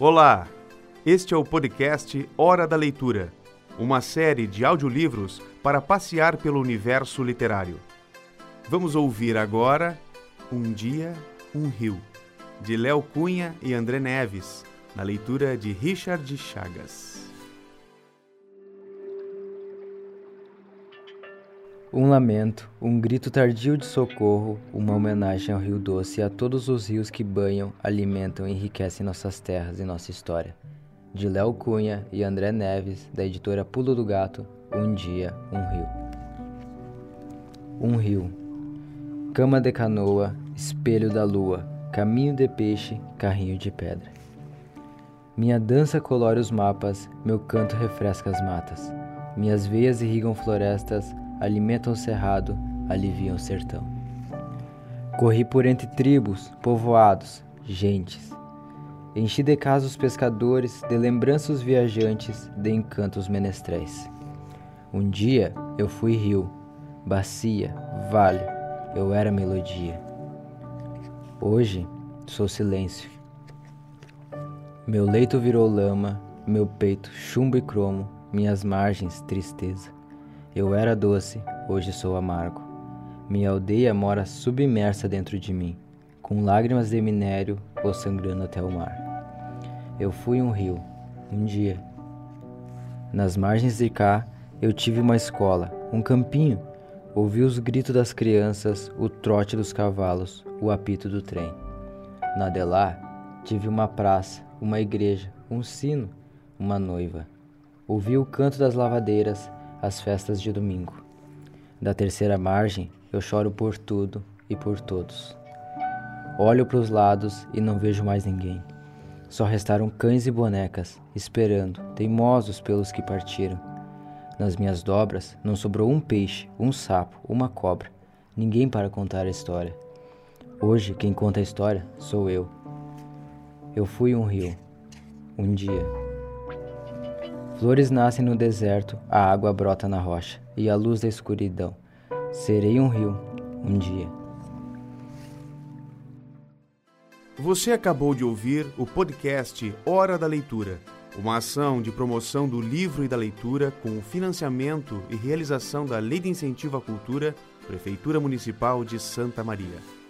Olá! Este é o podcast Hora da Leitura, uma série de audiolivros para passear pelo universo literário. Vamos ouvir agora Um Dia, um Rio, de Léo Cunha e André Neves, na leitura de Richard Chagas. Um lamento, um grito tardio de socorro, uma homenagem ao Rio Doce e a todos os rios que banham, alimentam e enriquecem nossas terras e nossa história. De Léo Cunha e André Neves, da editora Pulo do Gato, Um Dia, um Rio. Um rio. Cama de canoa, espelho da lua, caminho de peixe, carrinho de pedra. Minha dança colore os mapas, meu canto refresca as matas. Minhas veias irrigam florestas, alimentam o cerrado, aliviam o sertão. Corri por entre tribos, povoados, gentes. Enchi de casa os pescadores, de lembranças os viajantes, de encantos menestréis. Um dia eu fui rio, bacia, vale, eu era melodia. Hoje sou silêncio. Meu leito virou lama, meu peito chumbo e cromo, minhas margens tristeza. Eu era doce, hoje sou amargo. Minha aldeia mora submersa dentro de mim, com lágrimas de minério ou sangrando até o mar. Eu fui um rio, um dia. Nas margens de cá, eu tive uma escola, um campinho. Ouvi os gritos das crianças, o trote dos cavalos, o apito do trem. Na de lá, tive uma praça, uma igreja, um sino, uma noiva. Ouvi o canto das lavadeiras, as festas de domingo. Da terceira margem, eu choro por tudo e por todos. Olho para os lados e não vejo mais ninguém. Só restaram cães e bonecas, esperando, teimosos pelos que partiram. Nas minhas dobras não sobrou um peixe, um sapo, uma cobra, ninguém para contar a história. Hoje quem conta a história sou eu. Eu fui um rio, um dia. Flores nascem no deserto, a água brota na rocha e a luz da escuridão. Serei um rio um dia. Você acabou de ouvir o podcast Hora da Leitura, uma ação de promoção do livro e da leitura com o financiamento e realização da Lei de Incentivo à Cultura, Prefeitura Municipal de Santa Maria.